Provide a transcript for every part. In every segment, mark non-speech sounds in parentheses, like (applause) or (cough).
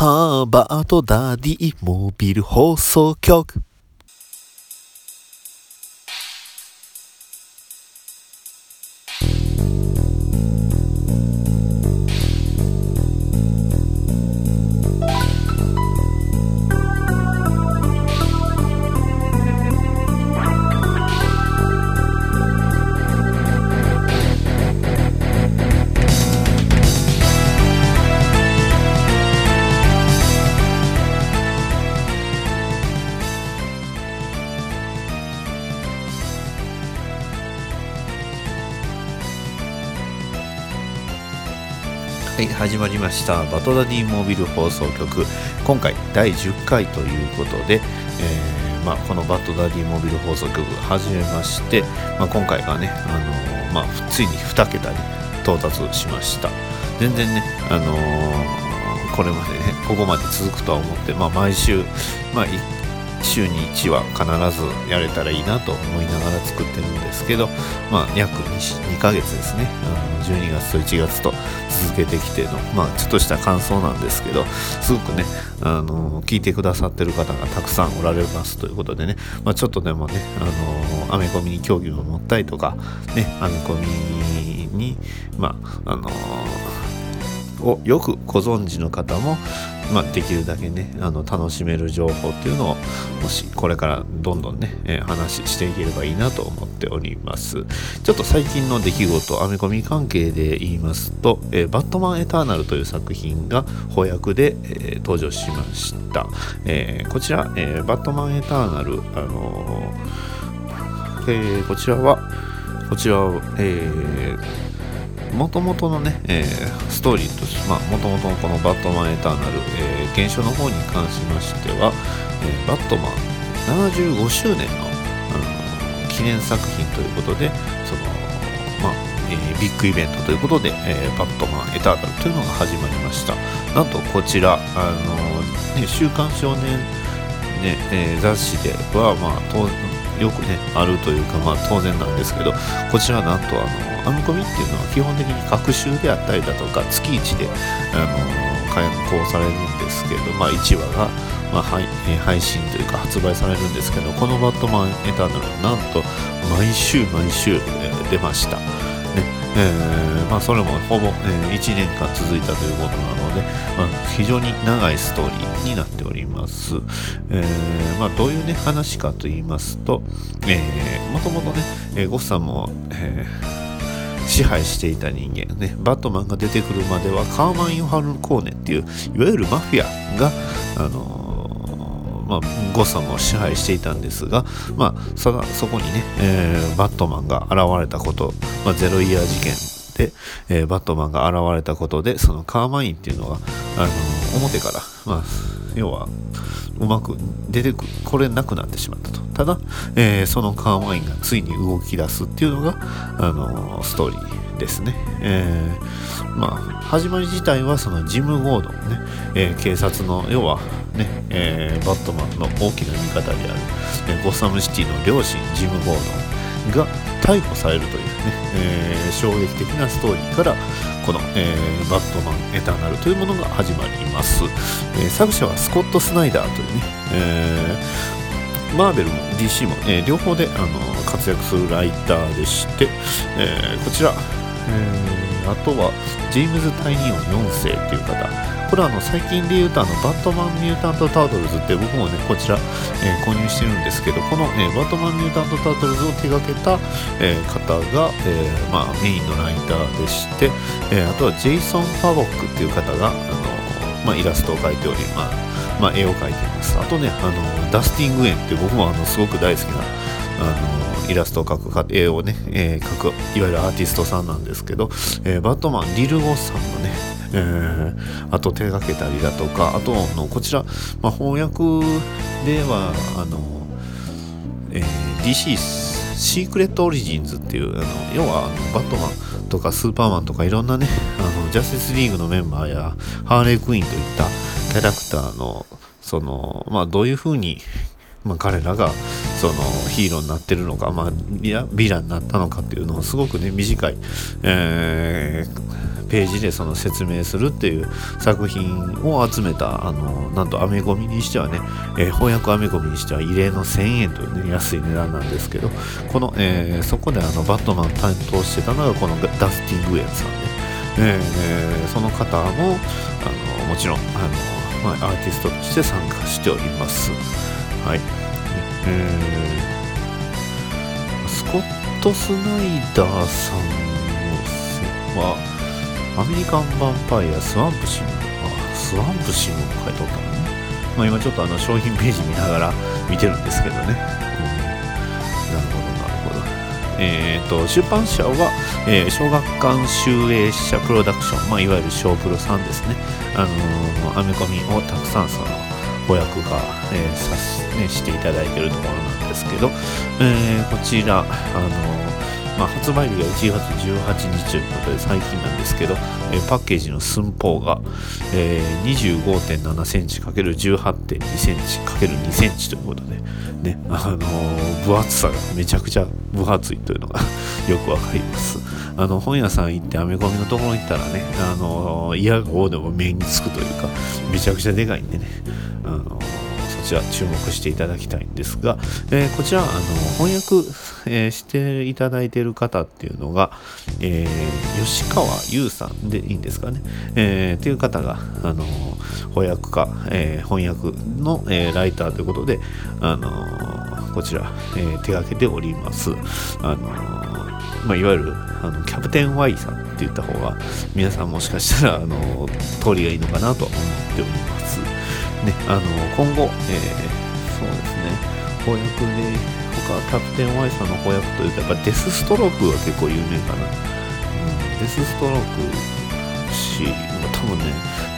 ハーバートダディモビル放送局。始まりましたバトダディモービル放送局。今回第10回ということで、えーまあ、このバトダディモービル放送局始めまして、まあ、今回がね、あのーまあ、ついに2桁に到達しました。全然ね、あのーこれまでねここまで続くとは思って、まあ、毎週、まあ、週に1話必ずやれたらいいなと思いながら作ってるんですけど、まあ、約 2, 2ヶ月ですね。あの12月と1月と続けてきての、まあ、ちょっとした感想なんですけどすごくねあの聞いてくださってる方がたくさんおられますということでね、まあ、ちょっとでもねあのアメコミに興味を持ったりとかねアメコミにまああのをよくご存知の方も、まあ、できるだけねあの楽しめる情報っていうのをもしこれからどんどんね、えー話していければいいなと思っております。ちょっと最近の出来事アメコミ関係で言いますと「えーバットマンエターナル」という作品が翻訳で、えー登場しました、えこちら、えバットマンエターナル」あのえこちらはこちらは、えーもともとのね、えーストーリーとして、まあ、もともとのこのバットマンエターナル、えー現象の方に関しましては、バットマン75周年の、あの記念作品ということで、その、まあ、えービッグイベントということで、えーバットマンエターナルというのが始まりました。なんとこちら、あのね、週刊少年、ねえー雑誌では、まあ、よくね、あるというか、まあ当然なんですけど、こちらなんとあの、アメコミっていうのは基本的に各週であったりだとか、月1で、あの、開講されるんですけど、まあ1話が、まあ配配信というか発売されるんですけど、このバットマンエターナルなんと毎週毎週、出ました。えーまあ、それもほぼ、え1年間続いたということなので、まあ、非常に長いストーリーになっております。えーまあ、どういう、ね、話かと言いますと、えー、もともとね、えゴッサムを、え支配していた人間ね、バットマンが出てくるまではカーマン・ヨハルコーネっていういわゆるマフィアが、あのまあ、ゴッサムを支配していたんですが、まあ、そそこにね、えーバットマンが現れたこと、まあ、ゼロイヤー事件で、えーバットマンが現れたことでそのカーマインっていうのが、あの表から、まあ、要はうまく出てくこれなくなってしまったと。ただ、えーそのカーマインがついに動き出すっていうのが、あのーストーリー。ですね、えーまあ始まり自体はそのジム・ゴードンね、えー警察の要はね、えーバットマンの大きな味方である、えーゴッサムシティの両親ジム・ゴードンが逮捕されるというね、えー衝撃的なストーリーからこの、えーバットマンエターナルというものが始まります、えー作者はスコット・スナイダーというね、えーマーベルも DC も、えー両方であの活躍するライターでして、えーこちら、えあとはジェームズ・タイニオン4世っていう方。これはあの最近で言うとあのバットマン・ミュータント・タートルズって僕もねこちら、えー購入してるんですけどこの、えーバットマン・ミュータント・タートルズを手掛けた、えー方が、えーまあ、メインのライターでして、えーあとはジェイソン・パボックっていう方があの、まあ、イラストを描いており、まあまあ、絵を描いています。あとねあのダスティング・エンって僕もあのすごく大好きなあのイラストを描くか絵をね、えー描くいわゆるアーティストさんなんですけど、えーバットマンリル・ゴッサムのね、えーあと手がけたりだとかあとのこちら、まあ、翻訳ではあの、えー DC シークレット・オリジンズっていうあの要はあのバットマンとかスーパーマンとかいろんなねあのジャスティスリーグのメンバーやハーレークイーンといったキャラクターのそのまあどういうふうにまあ、彼らがそのヒーローになってるのか、まあ、ヴィランになったのかっていうのをすごくね短い、えーページでその説明するっていう作品を集めたあのなんとアメコミにしてはね、えー、翻訳アメコミにしては異例の1000円という、ね、安い値段なんですけどこの、えー、そこであのバットマン担当してたのがこのダスティン・グエンさんで、えー、その方もあのもちろんあの、まあ、アーティストとして参加しております。はい。えー、スコット・スナイダーさんのは、アメリカン・ヴァンパイア、スワンプシム、あ、スワンプシムも書いておったのね。まあ今ちょっとあの商品ページ見ながら (laughs) 見てるんですけどね。うん、なるほど、なるほど。えっ、ー、と、出版社は、えー、小学館集英社プロダクション、まあ、いわゆる小プロさんですね。あのー、アメコミをたくさんその、翻訳が、えー、さす、ね、していただいているところなんですけど、えー、こちら、あのまあ、発売日が1月18日ということで最近なんですけど、えー、パッケージの寸法が、えー、25.7センチ ×18.2 センチ ×2 センチということで、ね、あのー、分厚さがめちゃくちゃ分厚いというのが (laughs) よくわかります。あの本屋さん行ってアメコミのところに行ったらね、あの嫌がおでも目につくというか、めちゃくちゃでかいんでね、ちら注目していただきたいんですが、えー、こちらあの翻訳、えー、していただいている方っていうのが、えー、吉川優さんでいいんですかね、えー、っていう方があの翻訳家、え翻訳の、えライターということであのこちら、え手がけておりますあのまあ、いわゆるあのキャプテン Y さんって言った方が皆さんもしかしたらあの通りがいいのかなと思っております。ね、あの今後、えー、そうですね、翻訳で、他、キャプテン Y さんの翻訳というと、やっぱデスストロークが結構有名かな。うん、デスストロークし、多分ね、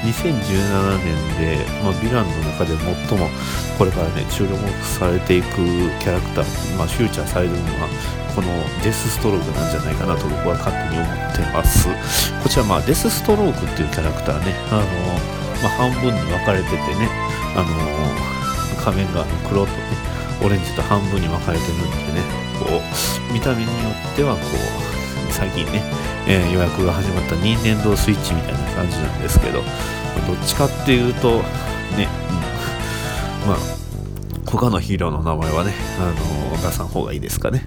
2017年で、まあ、ヴィランの中で最もこれからね、注目されていくキャラクター、まあ、フューチャーされるのは、このデスストロークなんじゃないかなと僕は勝手に思ってます。こちら、まあ、デスストロークっていうキャラクターね、あのまあ、半分に分かれててね、あの、仮面が黒とね、オレンジと半分に分かれてるんでね、こう、見た目によってはこう、最近ね、えー、予約が始まった任天堂スイッチみたいな感じなんですけど、どっちかっていうと、ね、うん、まあ、他のヒーローの名前はね、あのー、出さん方がいいですかね。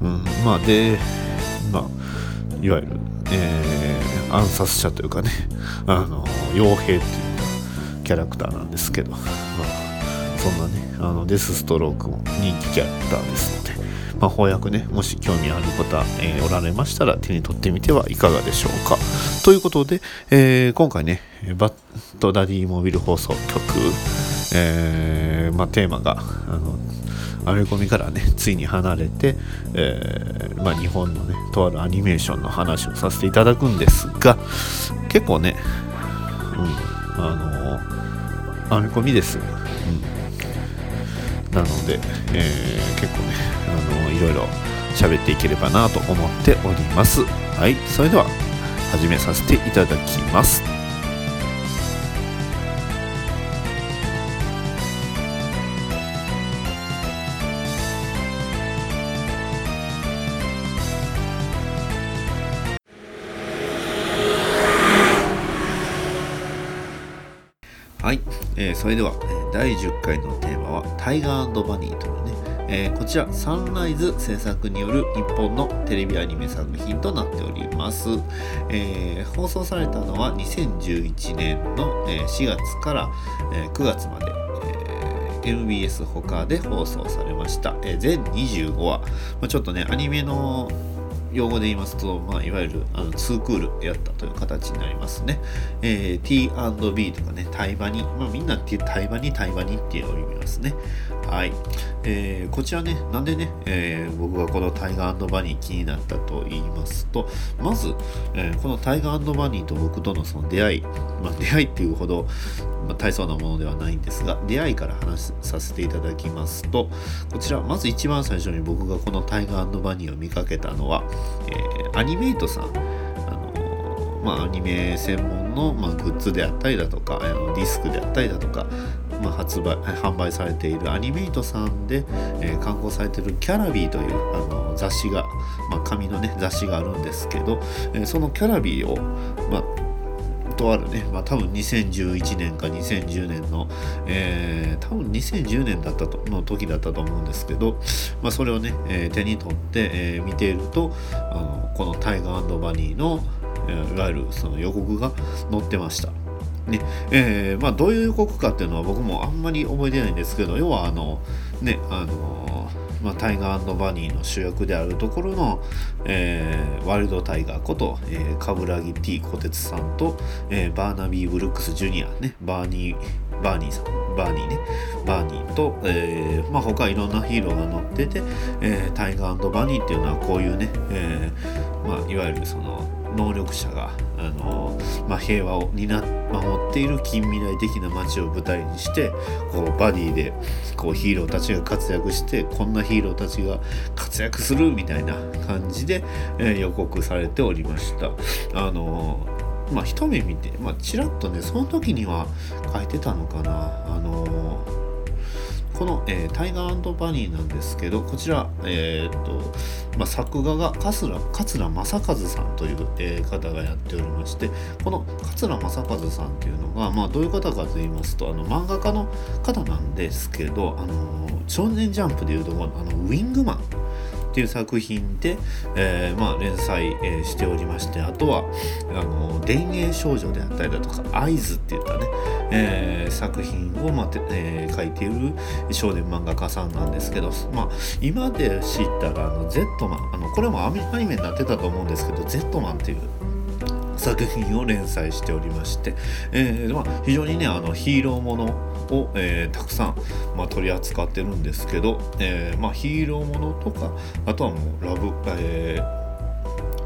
うん、まあ、で、まあ、いわゆる、えー、暗殺者というかね、あの傭兵っていうキャラクターなんですけど、まあ、そんなね、あのデスストロークも人気キャラクターですので、まあ、翻訳ね、もし興味ある方、えー、おられましたら手に取ってみてはいかがでしょうか。ということで、えー、今回ね、バッドダディモビル放送局、えー、まあ、テーマが、あの、アメコミからね、ついに離れて、えー、まあ、日本のね、とあるアニメーションの話をさせていただくんですが、結構ね、うん、あの編み込みです、うん、なので、えー、結構ねあのいろいろ喋っていければなと思っております。はい。それでは始めさせていただきます。それでは、え第10回のテーマはタイガーバニーというね、えー、こちらサンライズ制作による日本のテレビアニメ作品となっております、えー、放送されたのは2011年の、え4月から、え9月まで MBS 他で放送されました、え全25話、まあ、ちょっとねアニメの用語で言いますと、まあ、いわゆるあの2クールやったという形になりますね。えー、T&B とかね、対話に、まあ、みんなって対話に対話にって呼びますね。はい。えー、こちらね、なんでね、えー、僕がこのタイガーバニー気になったと言いますと、まず、えー、このタイガーバニーと僕とのその出会い、まあ、出会いっていうほど、まあ、大層なものではないんですが、出会いから話させていただきますと、こちら、まず一番最初に僕がこのタイガーバニーを見かけたのは、えー、アニメイトさん、まあ、アニメ専門の、まあ、グッズであったりだとか、あのディスクであったりだとか、まあ、発売販売されているアニメイトさんで、えー、刊行されているキャラビーというあの雑誌が、まあ、紙のね雑誌があるんですけど、えー、そのキャラビーを、まあとあるね、まあ、多分2011年か2010年の、えー、多分2010年だったとの時だったと思うんですけど、まあ、それをね、えー、手に取って、えー、見ているとあのこのタイガーバニーの、え、いわゆるその予告が載ってました。ねえーまあ、どういう予告かっていうのは僕もあんまり覚えてないんですけど要はあのねあのまあ、タイガーバニーの主役であるところの、えー、ワイルドタイガーこと、えー、カブラギ T 小鉄さんと、えー、バーナビー・ブルックス・ジュニアねバーニーバーニーさんバーニーねバーニーと、えーまあ、他いろんなヒーローが乗ってて、えー、タイガーバニーっていうのはこういうね、えーまあ、いわゆるその能力者があの、まあ、平和を担って守っている近未来的な街を舞台にしてこうバディでこうヒーローたちが活躍してこんなヒーローたちが活躍するみたいな感じで、えー、予告されておりました。あのまあ一目見て、まあ、ちらっとねその時には書いてたのかなあのこの、えー、タイガーバニーなんですけどこちら、えー、っとまあ、作画が桂桂正和さんという、えー、方がやっておりましてこの桂正和さんっていうのが、まあ、どういう方かと言いますとあの漫画家の方なんですけど「あの少年ジャンプ」でいうとあのウィングマン。っていう作品で、えー、まあ、連載、えー、しておりましてあとはあの「田園少女」であったりだとか「合図」っていったね、えー、作品を、まあえー、書いている少年漫画家さんなんですけど、まあ、今で知ったらあの Z マンあのこれもアニメになってたと思うんですけど Z マンっていう作品を連載しておりまして、えーまあ、非常にねあのヒーローものを、えー、たくさん、まあ、取り扱ってるんですけど、えーまあ、ヒーローものとかあとはもうラブ、えー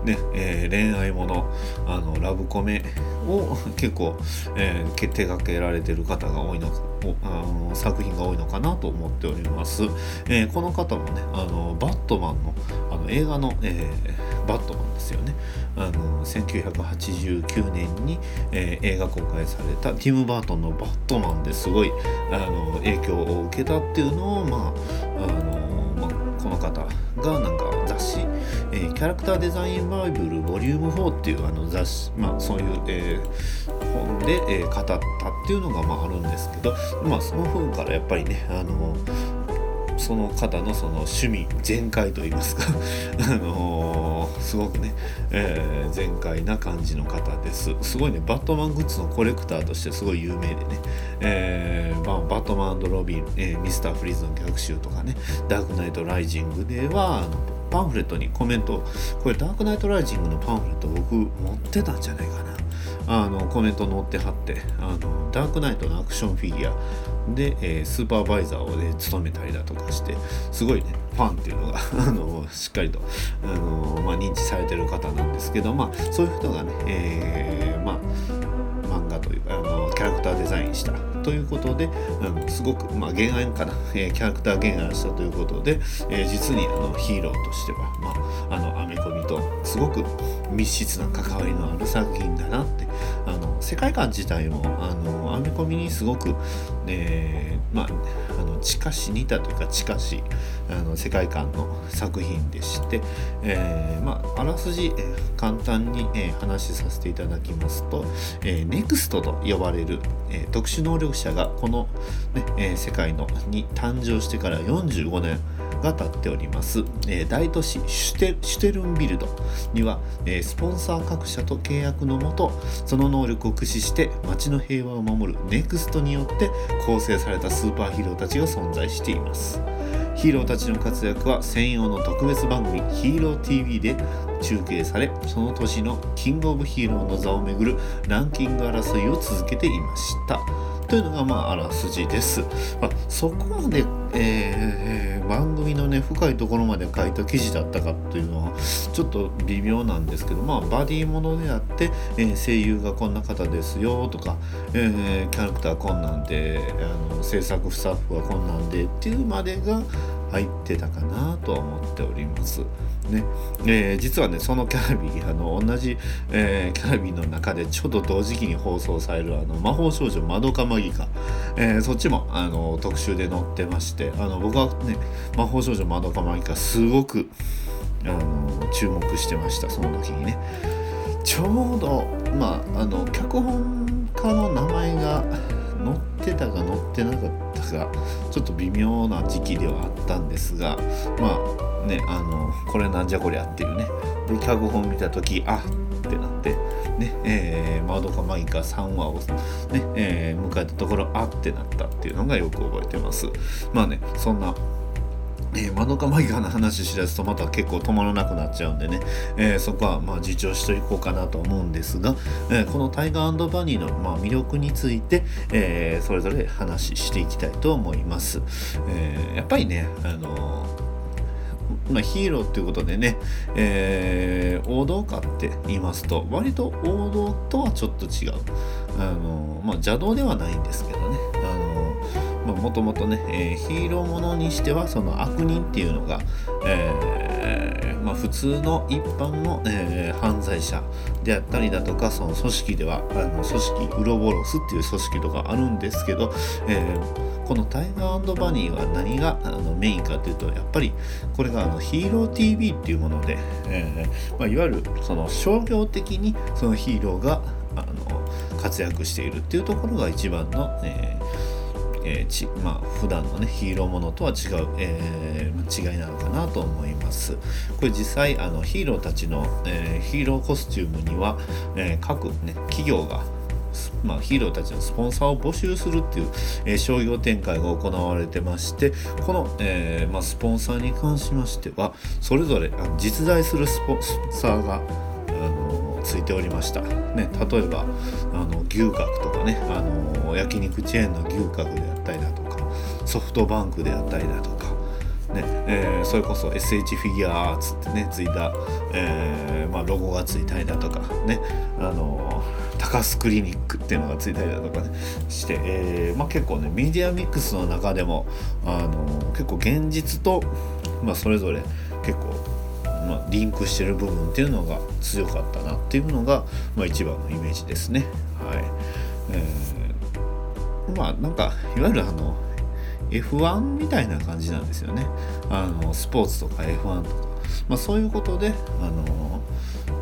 ねえ、恋愛ものあのラブコメを結構、えー、手掛けられてる方が多いのあの作品が多いのかなと思っております、え、この方もねあのバットマンのあの映画の、えー、バットマンですよね。あの1989年に、えー、映画公開されたティム・バートンのバットマンですごいあの影響を受けたっていうのをまああの、まあ、この方がなんか雑誌、えー、キャラクターデザインバイブルボリューム4っていうあの雑誌、まあ、そういう、えー、本で、えー、語ったっていうのが、まあ、あるんですけど、まあ、その本からやっぱりねあのその方のその趣味全開といいますか (laughs) あのー、すごくね、えー、全開な感じの方です。すごいねバットマングッズのコレクターとしてすごい有名でね、えーまあ、バットマンロビン、えー、ミスターフリーズの逆襲とかねダークナイトライジングではあのパンフレットにコメントこれダークナイトライジングのパンフレット僕持ってたんじゃないかな。あのコメント載ってはってあのダークナイトのアクションフィギュアで、えー、スーパーバイザーをね務めたりだとかしてすごいねファンっていうのが (laughs) あのしっかりとあの、まあ、認知されてる方なんですけどまあそういう人がね、えー、まあ漫画というあのキャラクターデザインしたということで、あのすごく、まあ、原案かな、えー、キャラクター原案したということで、えー、実にあのヒーローとしては、まあ、あのアメコミとすごく密接な関わりのある作品だなってあの世界観自体もあのアメコミにすごく、ね、まあ、あの近し似たというか近しあの世界観の作品でして、えー、まあ、らすじ、え、簡単に、え、話しさせていただきますと、えー、NEXT と呼ばれる、え特殊能力者がこの、ねえ世界のに誕生してから45年が立っております、えー、大都市シュテシュテルンビルドには、えー、スポンサー各社と契約のもとその能力を駆使して街の平和を守る NEXT によって構成されたスーパーヒーローたちが存在しています。ヒーローたちの活躍は専用の特別番組「ヒーロー TV」で中継されその年のキングオブヒーローの座をめぐるランキング争いを続けていました。というのがまああらすじです、まあ、そこまで、えー、番組のね深いところまで書いた記事だったかというのはちょっと微妙なんですけどまあバディものであって、えー、声優がこんな方ですよとか、えー、キャラクターこんなんであの制作スタッフはこんなんでっていうまでが入ってたかなとは思っております。ね。えー、実はねそのキャラビーあの同じ、えー、キャラビーの中でちょっと同時期に放送されるあの魔法少女まどかマギカ、えー、そっちもあの特集で載ってましてあの僕はね魔法少女まどかマギカすごくあの注目してましたその時にね。ちょうどまああの脚本家の名前が載ってたか載ってなかったかちょっと微妙な時期ではあったんですがまあねあのこれなんじゃこりゃっていうね。で脚本見た時あってなって。ねえー、マドカマギカ3話をね、えー、迎えたところあってなったっていうのがよく覚えてます。まあねそんなえー、マドカマギカの話しだすとまた結構止まらなくなっちゃうんでね、えー、そこはまあ自重していこうかなと思うんですが、えー、このタイガーバニーのまあ魅力について、えー、それぞれ話していきたいと思います。えー、やっぱりね、あのまあ、ヒーローっていうことでね、えー、王道かって言いますと割と王道とはちょっと違う。あの、まあ、邪道ではないんですけどね。もともとね、えー、ヒーローものにしてはその悪人っていうのが、えー、まあ、普通の一般の、えー、犯罪者であったりだとかその組織ではあの組織ウロボロスっていう組織とかあるんですけど、えこのタイガーバニーは何があのメインかというとやっぱりこれがあのヒーロー TV っていうもので、えまあ、いわゆるその商業的にそのヒーローがあの活躍しているっていうところが一番の、えーえー、ちまあ普段のねヒーローものとは違う、えー、違いなのかなと思います。これ実際あのヒーローたちの、えー、ヒーローコスチュームには、え各ね企業がまあ、ヒーローたちのスポンサーを募集するっていう、えー、商業展開が行われてましてこの、えーまあ、スポンサーに関しましてはそれぞれあの実在するスポンサーがあのついておりました、ね、例えばあの牛角とかねあの焼肉チェーンの牛角であったりだとかソフトバンクであったりだとかねえー、それこそ SH フィギュアーツってねついた、えーまあ、ロゴがついたりだとかねあの高須クリニックっていうのがついたりだとかねして、えーまあ、結構ねメディアミックスの中でもあの結構現実と、まあ、それぞれ結構まあ、リンクしてる部分っていうのが強かったなっていうのが、まあ、一番のイメージですね。はいえー、まあなんかいわゆるあの F1 みたいな感じなんですよね。あのスポーツとか F1 とか、まあ、そういうことであの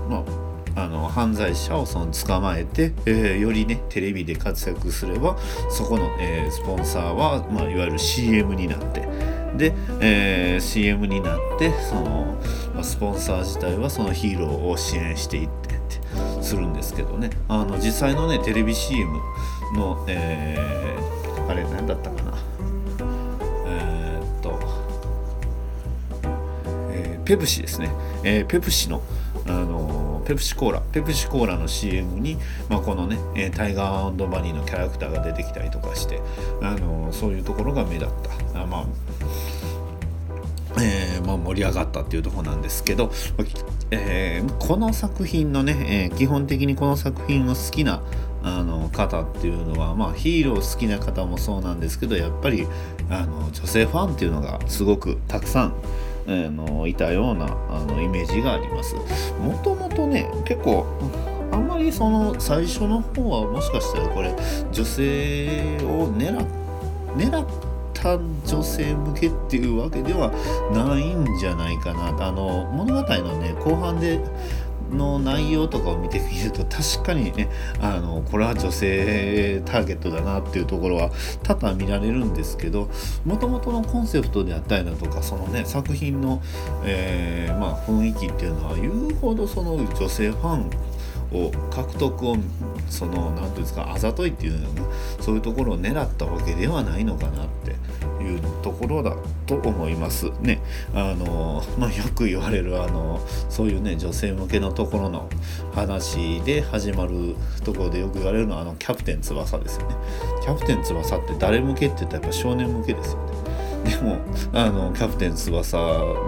まああの犯罪者をその捕まえて、えー、よりねテレビで活躍すればそこの、えー、スポンサーは、まあ、いわゆる CM になって。で、えー、CM になってその、まあ、スポンサー自体はそのヒーローを支援していってってするんですけどね。あの実際のねテレビ CM の、えー、あれ何だったかな。えー、っと、えー、ペプシですね、えー、ペプシのあのペプシコーラペプシコーラの CM に、まあ、このねタイガーバニーのキャラクターが出てきたりとかしてあのそういうところが目立った。あまあえーまあ、盛り上がったっていうところなんですけど、えー、この作品のね、えー、基本的にこの作品を好きなあの方っていうのは、まあ、ヒーロー好きな方もそうなんですけどやっぱりあの女性ファンっていうのがすごくたくさん、え、のいたようなあのイメージがあります。もともとね結構あんまりその最初の方はもしかしたらこれ女性を狙狙った女性向けっていうわけではないんじゃないかなあの物語のね後半での内容とかを見てみると確かにねあのこれは女性ターゲットだなっていうところは多々見られるんですけどもともとのコンセプトであったりだとかそのね作品の、えー、まあ、雰囲気っていうのは言うほどその女性ファンを獲得をその何ていうんですかあざといっていうのねそういうところを狙ったわけではないのかなっていうところだと思いますね。あのまあ、よく言われるあのそういうね女性向けのところの話で始まるところでよく言われるのはあのキャプテン翼ですよね。キャプテン翼って誰向けって言ったらやっぱ少年向けですよね。でもあのキャプテン翼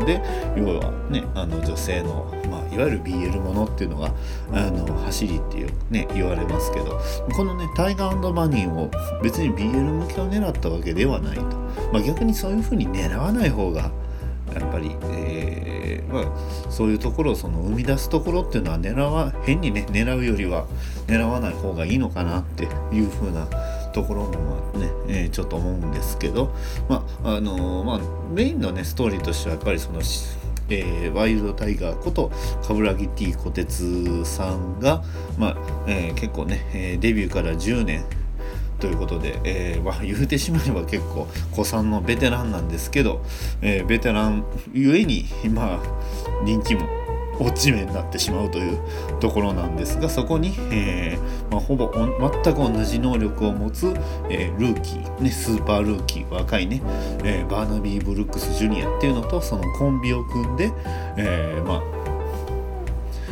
で要はねあの女性の、まあ、いわゆる BL ものっていうのがあの走りっていう、ね、言われますけどこのねタイガーバニーを別に BL 向けを狙ったわけではないと、まあ、逆にそういうふうに狙わない方がやっぱり、えーまあ、そういうところをその生み出すところっていうのは狙わ変にね狙うよりは狙わない方がいいのかなっていうふうなところもね、えー、ちょっと思うんですけど、まああのー、まあ、メインのねストーリーとしてはやっぱりそのえー、ワイルドタイガーこと冠城 T 小鉄さんが、まあえー、結構ね、え、デビューから10年ということで、えーまあ、言うてしまえば結構古参のベテランなんですけど、えー、ベテランゆえに、まあ、人気も落ち目になってしまうというところなんですがそこに、えーまあ、ほぼ全く同じ能力を持つ、えー、ルーキー、ね、スーパールーキー若いね、えー、バーナビー・ブルックス・ジュニアっていうのとそのコンビを組んで、え、まあ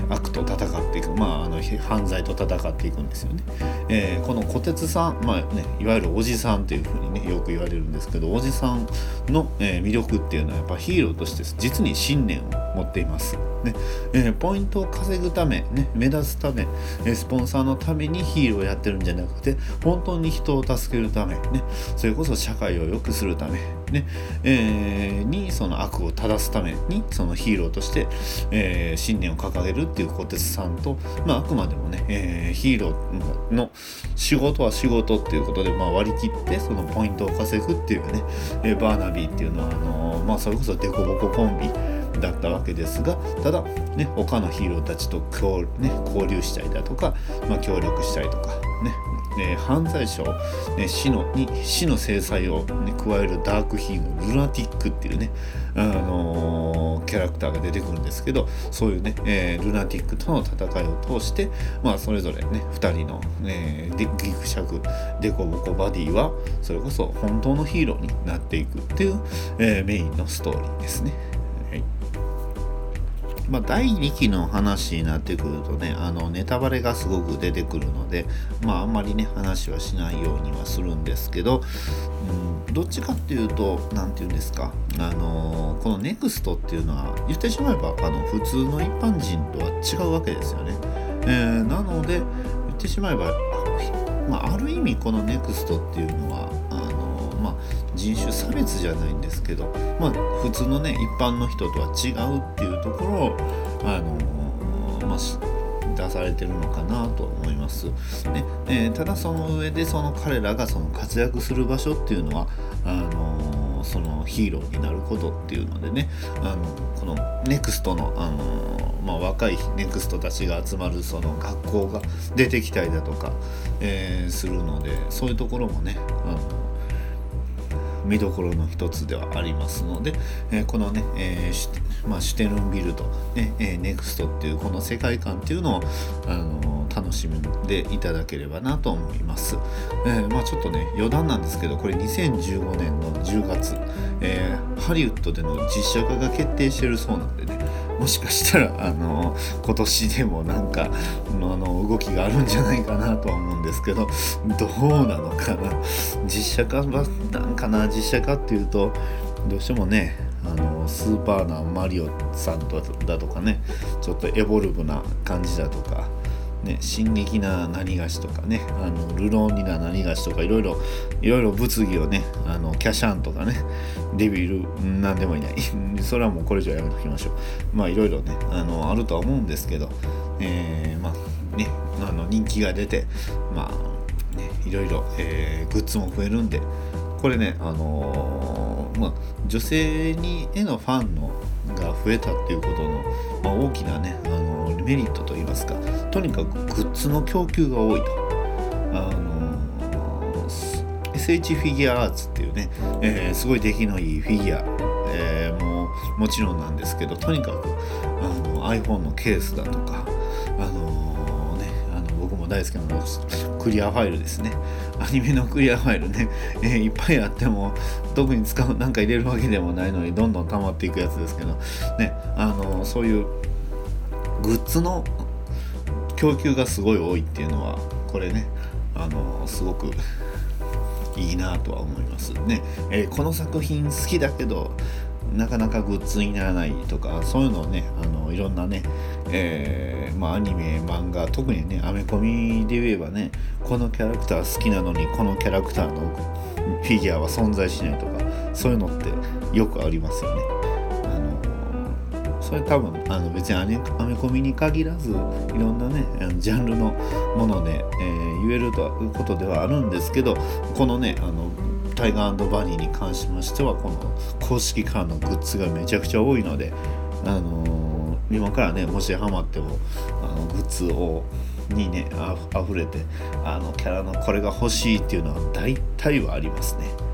悪と戦っていく、まあ、あの犯罪と戦っていくんですよね。えー、この小鉄さん、まあね、いわゆるおじさんというふうにねよく言われるんですけどおじさんの、えー、魅力っていうのはやっぱヒーローとして実に信念を持っています。ねえー、ポイントを稼ぐため、ね、目立つため、えスポンサーのためにヒーローをやってるんじゃなくて本当に人を助けるため、ね、それこそ社会を良くするため、ねえー、にその悪を正すためにそのヒーローとして、えー、信念を掲げるっていう小鉄さんと、まあ、あくまでもね、えー、ヒーローの仕事は仕事っていうことで、まあ、割り切ってそのポイントを稼ぐっていうね、えー、バーナビーっていうのはあのー、まあ、それこそデコボココンビだったわけですがただ、ね、他のヒーローたちと交,、ね、交流したりだとか、まあ、協力したりとかねえー、犯罪者を、ね、死のに死の制裁を、ね、加えるダークヒーロールナティックっていうね、あのー、キャラクターが出てくるんですけどそういうね、えー、ルナティックとの戦いを通して、まあ、それぞれね2人の、えー、ギクシャクデコボコバディはそれこそ本当のヒーローになっていくっていう、え、メインのストーリーですね。まあ、第2期の話になってくるとねあのネタバレがすごく出てくるので、まあ、あんまりね話はしないようにはするんですけど、うん、どっちかっていうと何て言うんですかあのこの NEXT っていうのは言ってしまえばあの普通の一般人とは違うわけですよね。えー、なので言ってしまえば、まあ、ある意味この NEXT っていうのは人種差別じゃないんですけど、まあ、普通のね一般の人とは違うっていうところを、あのー、まあ、出されてるのかなと思います。ねえー、ただその上でその彼らがその活躍する場所っていうのはあのー、そのヒーローになることっていうのでねあのこの NEXT の、あのまあ、若い NEXT たちが集まるその学校が出てきたりだとか、えー、するのでそういうところもねあの見どころの一つではありますので、えー、このね、えー、シュ,、まあ、シュテルンビルト、ねえー、ネクストっていうこの世界観っていうのを、あの楽しんでいただければなと思います、えー、まあ、ちょっとね余談なんですけどこれ2015年の10月、えハリウッドでの実写化が決定してるそうなんでねもしかしたらあの今年でもなんかあの動きがあるんじゃないかなとは思うんですけどどうなのかな。実写化なんかな。実写化っていうとどうしてもねあのスーパーなマリオさんだとかねちょっとエボルブな感じだとかね、進撃な何菓子とかね、あのルローニな何菓子とかいろいろ、いろいろ物議をね、あのキャシャンとかね、デビル、なんでもいない。(laughs) それはもうこれ以上やめときましょう。まあいろいろね、あの、あるとは思うんですけど、えー、まあね、あの人気が出て、まあね、いろいろ、えー、グッズも増えるんで、これね、あのー、まあ、女性にへのファンのが増えたっていうことの、まあ、大きなね、あの、メリットといいますかとにかくグッズの供給が多いと。あの、SH フィギュアアーツっていうね、えー、すごい出来のいいフィギュア、えー、ももちろんなんですけどとにかくあの iPhone のケースだとかあのねあの僕も大好きなクリアファイルですねアニメのクリアファイルね、えー、いっぱいあっても特に使うなんか入れるわけでもないのにどんどん溜まっていくやつですけどねあのそういうグッズの供給がすごい多いっていうのはこれねあのすごくいいなとは思いますね、えー、この作品好きだけどなかなかグッズにならないとかそういうのをねあのいろんなね、えー、まあ、アニメ漫画特にねアメコミで言えばねこのキャラクター好きなのにこのキャラクターのフィギュアは存在しないとかそういうのってよくありますよね。それ多分あの別にアメアメコミに限らずいろんなねあのジャンルのもので、えー、言えるとことではあるんですけどこのねあのタイガーバニーに関しましてはこの公式からのグッズがめちゃくちゃ多いので、あのー、今からねもしハマってもあのグッズをにねあふれてあのキャラのこれが欲しいっていうのは大体はありますね。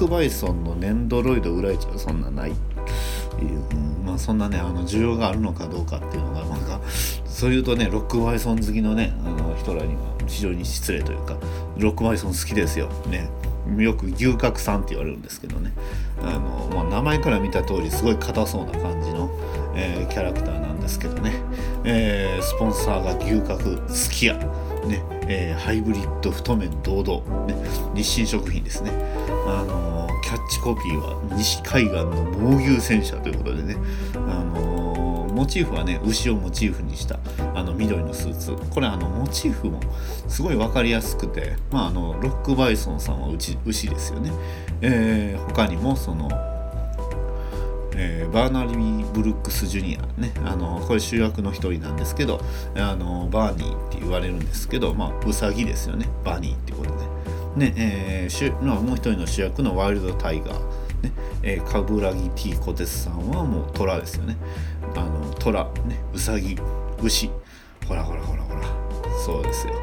クバイソンのネンドロイド裏市はそんなない。うん、まあそんなねあの需要があるのかどうかっていうのがなんかそういうとねロックバイソン好きのねあの人らには非常に失礼というかロックバイソン好きですよ。ね。よく牛角さんって言われるんですけどね。あの、まあ、名前から見た通りすごい硬そうな感じの、えー、キャラクターなんですけどね、えー、スポンサーが牛角好きや。ね。えー、ハイブリッド太麺堂々、ね、日清食品ですね、あの、キャッチコピーは西海岸の猛牛戦車ということでね、あの、モチーフはね牛をモチーフにしたあの緑のスーツ。これあのモチーフもすごい分かりやすくて、まあ、あのロックバイソンさんは牛牛ですよね、えー、他にもそのえー、バーナリー・ブルックス・ジュニアね。あのこれ主役の一人なんですけどあのバーニーって言われるんですけどまあウサギですよね。バーニーってことで。ねえー、もう一人の主役のワイルドタイガー、ねえー、カブラギ・ティ・コテスさんはもう虎ですよね。あの虎、ね、ウサギ、牛、ほらほらほらほら、そうですよ。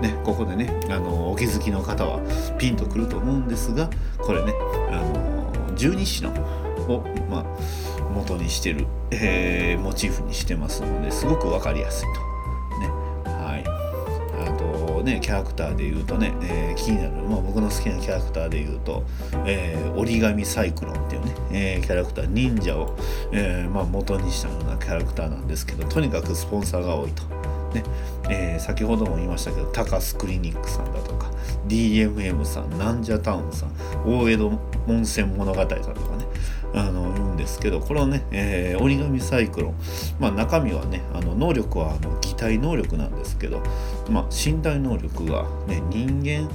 ね、ここでね、あのお気づきの方はピンとくると思うんですが、これね、あの十二支のを、まあ、元にしてる、えー、モチーフにしてますのですごく分かりやすいと。ねキャラクターで言うとね、えー、気になる、まあ、僕の好きなキャラクターで言うと、えー、折り紙サイクロンっていうね、えー、キャラクター忍者を、えーまあ、元にしたようなキャラクターなんですけどとにかくスポンサーが多いと。ねえー、先ほども言いましたけどタカスクリニックさんだとか DMM さんナンジャタウンさん大江戸温泉物語さんとかねあのですけどこれはね、えー、折り紙サイクロン、まあ、中身はねあの能力はあの擬態能力なんですけど、まあ、身体能力が、ね、人間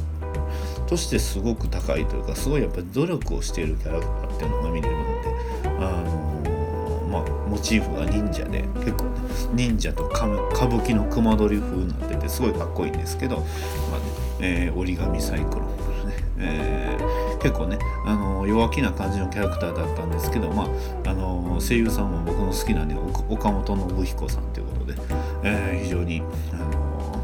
としてすごく高いというかすごいやっぱり努力をしているキャラクターっていうのが見れるんであのー、まあモチーフが忍者で結構ね忍者と歌舞伎の熊取風になっててすごいかっこいいんですけど、まあねえー、折り紙サイクロンね、えー結構ねあの弱気な感じのキャラクターだったんですけど、まあ、あの声優さんも僕の好きなね岡本信彦さんということで、えー、非常にあの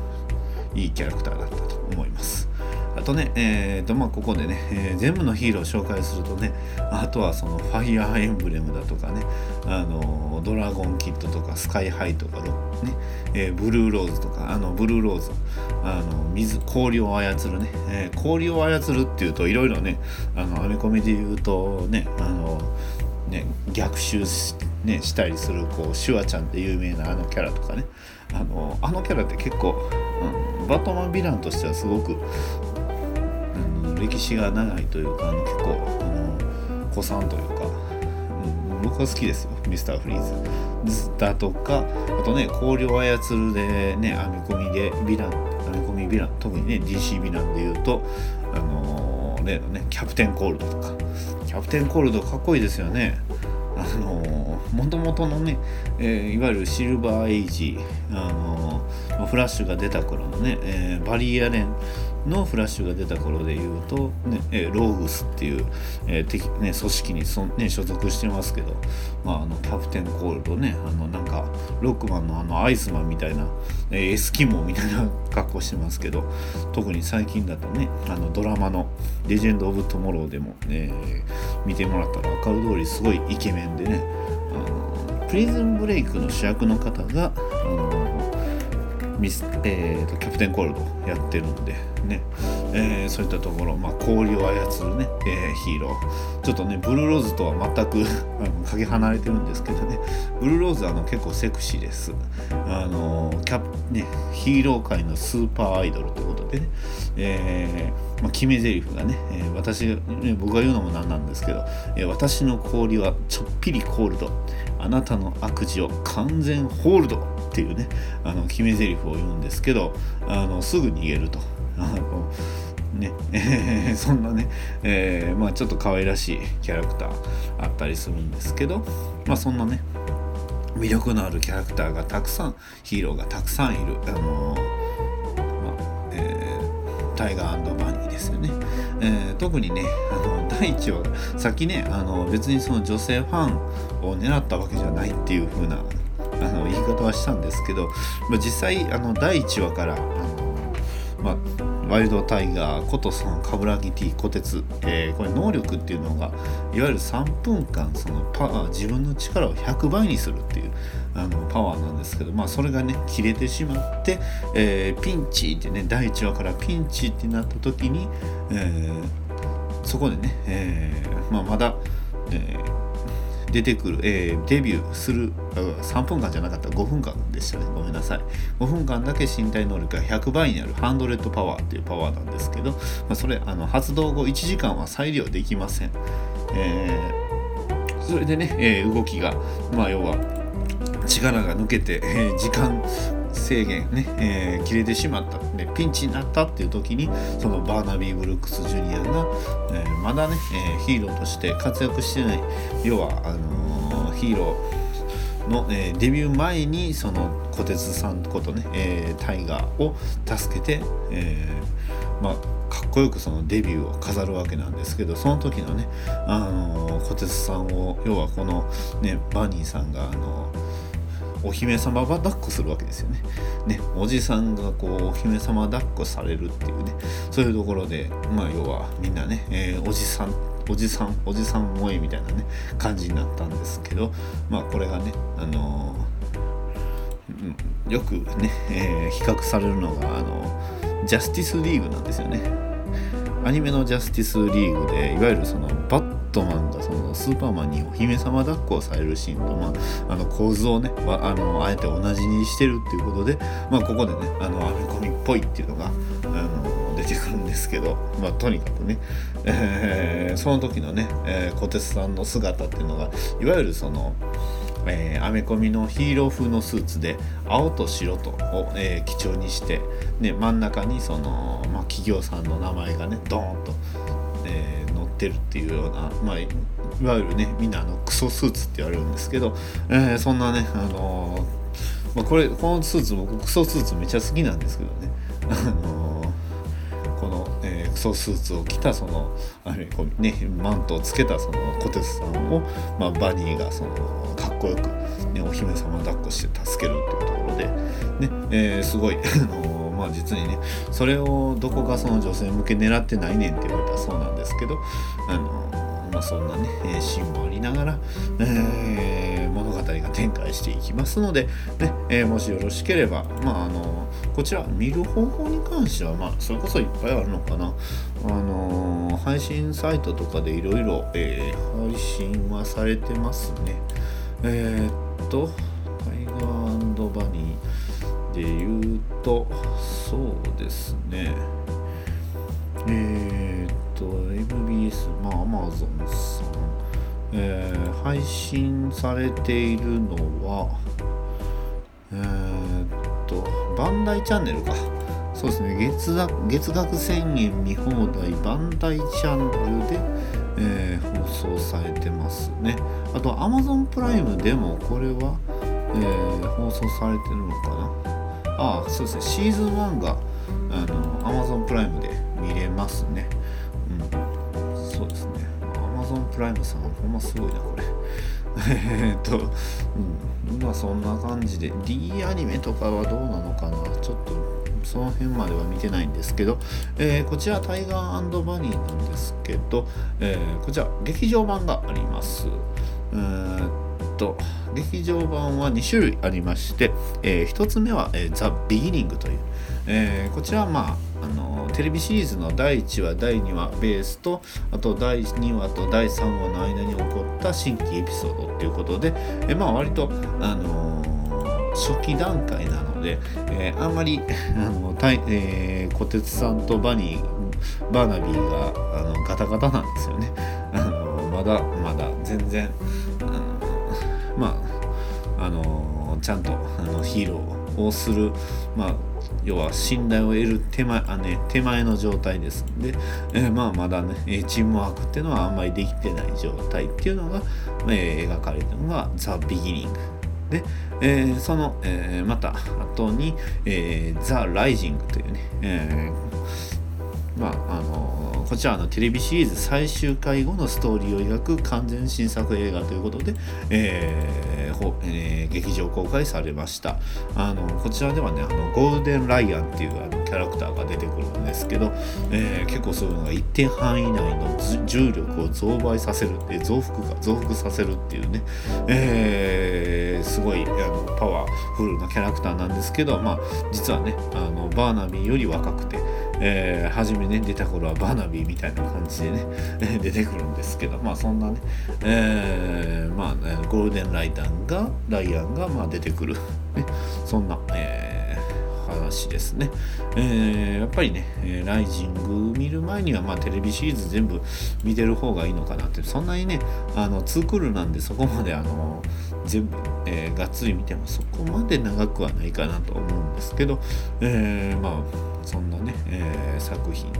いいキャラクターだったと思います。あとね、えーとまあ、ここでね、えー、全部のヒーローを紹介するとね、あとはそのファイアーエンブレムだとかね、あのドラゴンキッドとかスカイハイとかね、えー、ブルーローズとか、あのブルーローズ、あの水、氷を操るね、えー、氷を操るっていうといろいろね、あのアメコミで言うとね、あのね逆襲し,、ね、したりするこうシュワちゃんって有名なあのキャラとかねあのあのキャラって結構、うん、バトマンヴィランとしてはすごく歴史が長いというかあの結構あの古参というか、うん、僕は好きですよミスターフリーズ。だとかあとね氷を操るでね編み込みでヴィラン編み込みヴィラン特にね DC ヴィランで言うとあの、例のねキャプテンコールドとか。キャプテンコールドかっこいいですよね。あのもともとのね、えー、いわゆるシルバーエイジ、あのー、フラッシュが出た頃のね、えー、バリアレンのフラッシュが出た頃で言うと、ねローグスっていう、えー敵ね、組織にそ、ね、所属してますけど、まあ、あのキャプテンコールドねあのなんかロックマンのあのアイスマンみたいな、えー、エスキモーみたいな格好してますけど特に最近だとねあのドラマの「レジェンド・オブ・トモロー」でも、えー、見てもらったら分かる通りすごいイケメンでねあのプリズンブレイクの主役の方があのミス、えーと、キャプテンコールドやってるんでね、えー、そういったところ、まあ、氷を操るね、えー、ヒーロー。ちょっとねブルーローズとは全く (laughs) かけ離れてるんですけどね。ブルーローズはあの結構セクシーです。あのキャねヒーロー界のスーパーアイドルということでね、えーまあ、決め台詞がね、え、私、ね、僕が言うのもなんなんですけど、え、私の氷はちょっぴりコールド。あなたの悪事を完全ホールドっていうねあの決め台詞を言うんですけどあのすぐ逃げると。あのね、えー、そんなね、えー、まあちょっと可愛らしいキャラクターあったりするんですけどまあそんなね魅力のあるキャラクターがたくさんヒーローがたくさんいるあのー、まあえー、タイガーバニーですよね、えー、特にねあの第1話さっきねあの別にその女性ファンを狙ったわけじゃないっていう風なあの言い方はしたんですけど、まあ、実際あの第1話からあの、まあ、ワイルドタイガーことその冠城 T 虎鉄、えー、これ能力っていうのがいわゆる3分間そのパ自分の力を100倍にするっていうあのパワーなんですけどまあそれがね切れてしまって、えー、ピンチってね第1話からピンチってなった時に、えー、そこでね、えまあ、まだ、えー出てくる、えー、デビューする3分間じゃなかった5分間でしたね。ごめんなさい。5分間だけ身体能力が100倍になるハンドレッドパワーっていうパワーなんですけど、まあ、それあの発動後1時間は再利用できません、えー、それでね、えー、動きがまあ要は力が抜けて、えー、時間制限ね、えー、切れてしまった。でピンチになったっていう時にそのバーナビー・ブルックス・ジュニアが、えー、まだね、えー、ヒーローとして活躍してない要はあのヒーローの、えデビュー前にその小鉄さんことね、えタイガーを助けて、えまあかっこよくそのデビューを飾るわけなんですけどその時のね、あの小鉄さんを要はこのねバニーさんがあのお姫様は抱っこするわけですよね。ねおじさんがこうお姫様抱っこされるっていうねそういうところでまあ要はみんなね、えー、おじさんおじさんおじさん萌えみたいなね感じになったんですけどまあこれがねあのー、よくね、えー、比較されるのがあのジャスティスリーグなんですよね。アニメのジャスティスリーグでいわゆるそのバットマンがそのスーパーマンにお姫様抱っこをされるシーンと、まあ、あの構図をねあのあえて同じにしてるっていうことで、まあ、ここでねあの編み込みっぽいっていうのがあの出てくるんですけど、まあ、とにかくね、えー、その時のね、えー、小鉄さんの姿っていうのがいわゆるそのえー、アメコミのヒーロー風のスーツで青と白とを、えー、基調にして、ね、真ん中にその、まあ、企業さんの名前がねドーンと、えーってるっていうような、まあ、いわゆるねみんなあのクソスーツって言われるんですけど、えー、そんなね、あの、まあ、これこのスーツ僕クソスーツめっちゃ好きなんですけどね、あの、スーツを着たそのあれこう、ね、マントをつけたその小鉄さんを、まあ、バニーがそのかっこよく、ね、お姫様抱っこして助けるっていうところで、ねえー、すごい、(laughs) まあ実にねそれをどこかその女性向け狙ってないねんって言われたそうなんですけどあのまあそんなね、えシーンもありながら、えー、が展開していきますので、ねえー、もしよろしければまああのこちら見る方法に関してはまあそれこそいっぱいあるのかな。あの配信サイトとかでいろいろ配信はされてますね。えー、っとタイガーバニーで言うとそうですね。えー、っと MBS まあ Amazon さん、えー、配信されているのはえー、っとバンダイチャンネルか。そうですね。月額月額1000円見放題バンダイチャンネルで、えー、放送されてますね。あと Amazon プライムでもこれは、えー、放送されてるのかな。ああそうですね。シーズン1があの Amazon プライムで見れますねうんそうですね。ゾンプライムさんほんますごいなこれ。(laughs) えっと、うん、まあそんな感じで D アニメとかはどうなのかな。ちょっとその辺までは見てないんですけど、えー、こちらタイガーバニーなんですけど、えー、こちら劇場版があります。えーと劇場版は2種類ありまして、えー、1つ目は、え、ザ・ビギニングという、えー、こちらはまああのテレビシリーズの第1話第2話ベースとあと第2話と第3話の間に起こった新規エピソードっていうことで、え、まあ割とあの初期段階なので、えー、あんまり (laughs) あのたい、えー、小鉄さんとバニーバーナビーがあのガタガタなんですよね。あのまだまだ全然あのまああのちゃんとあのヒーローをする、まあ、要は信頼を得る手前あ、ね、手前の状態です。で、えー、まあまだねチームワークっていうのはあんまりできてない状態っていうのが、えー、描かれてるのが「ザ・ビギニング」で、えー、その、えー、また後に、えー、ザ・ライジングというね、えー、まああのこちらのテレビシリーズ最終回後のストーリーを描く完全新作映画ということで、えーえー、劇場公開されました。あのこちらではねあのゴールデン・ライアンっていうあのキャラクターが出てくるんですけど、えー、結構そういうのが一定範囲内の重力を増倍させる増幅か増幅させるっていうね、えー、すごいあのパワフルなキャラクターなんですけど、まあ、実はねあのバーナビーより若くて、えー、初めね出た頃はバーナビーみたいな感じでね (laughs) 出てくるんですけどまあそんなね、えー、まあ、ね、ゴールデンライダンがライアンがまあ出てくる、ね、そんな、えー話ですね。えー、やっぱりね、えライジング見る前には、まあ、テレビシリーズ全部見てる方がいいのかなって、そんなにね、あの、ツークールなんでそこまで、あの、全部、えー、がっつり見てもそこまで長くはないかなと思うんですけど、えー、まあ、そんなね、え作品、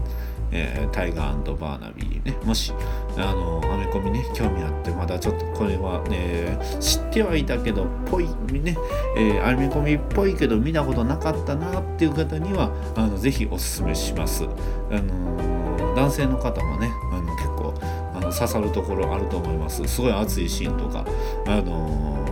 えー、タイガーバーナビーね、もし、あの、アメコミね、興味あって、まだちょっとこれはね、知ってはいたけど、ぽい、ね、えー、アメコミっぽいけど見たことなかったなっていう方には、あの、ぜひおすすめします。あの男性の方もね、あの、結構、あの、刺さるところあると思います。すごい熱いシーンとか、あの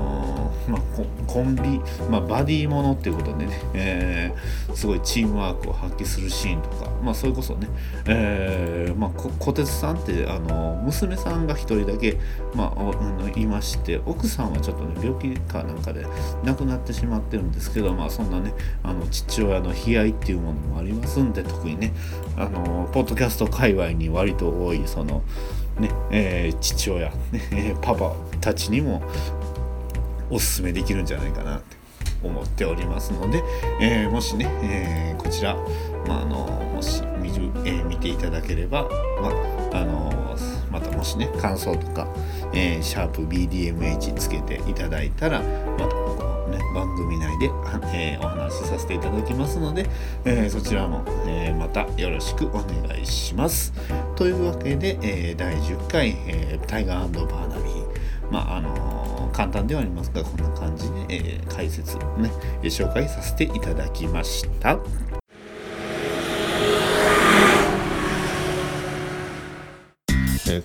まあ、コンビ、まあ、バディものっていうことでね、えー、すごいチームワークを発揮するシーンとか、まあ、それこそね、えーまあ、小鉄さんってあの娘さんが1人だけ、まあ、あのいまして奥さんはちょっとね病気かなんかで亡くなってしまってるんですけど、まあ、そんなねあの父親の悲哀っていうものもありますんで特にねあのポッドキャスト界隈に割と多いそのねえー、父親、ね、パパたちにもおすすめできるんじゃないかなって思っておりますので、えー、もしね、えー、こちら、まあ、あのもし見る、えー、見ていただければ、まああのまたもしね感想とか、えー、シャープ BDMH つけていただいたらまたこね、番組内で、えー、お話しさせていただきますので、えー、そちらも、えー、またよろしくお願いします。というわけで、え第10回、えタイガーバーナビー、まああの簡単ではありますがこんな感じで、えー、解説ね紹介させていただきました。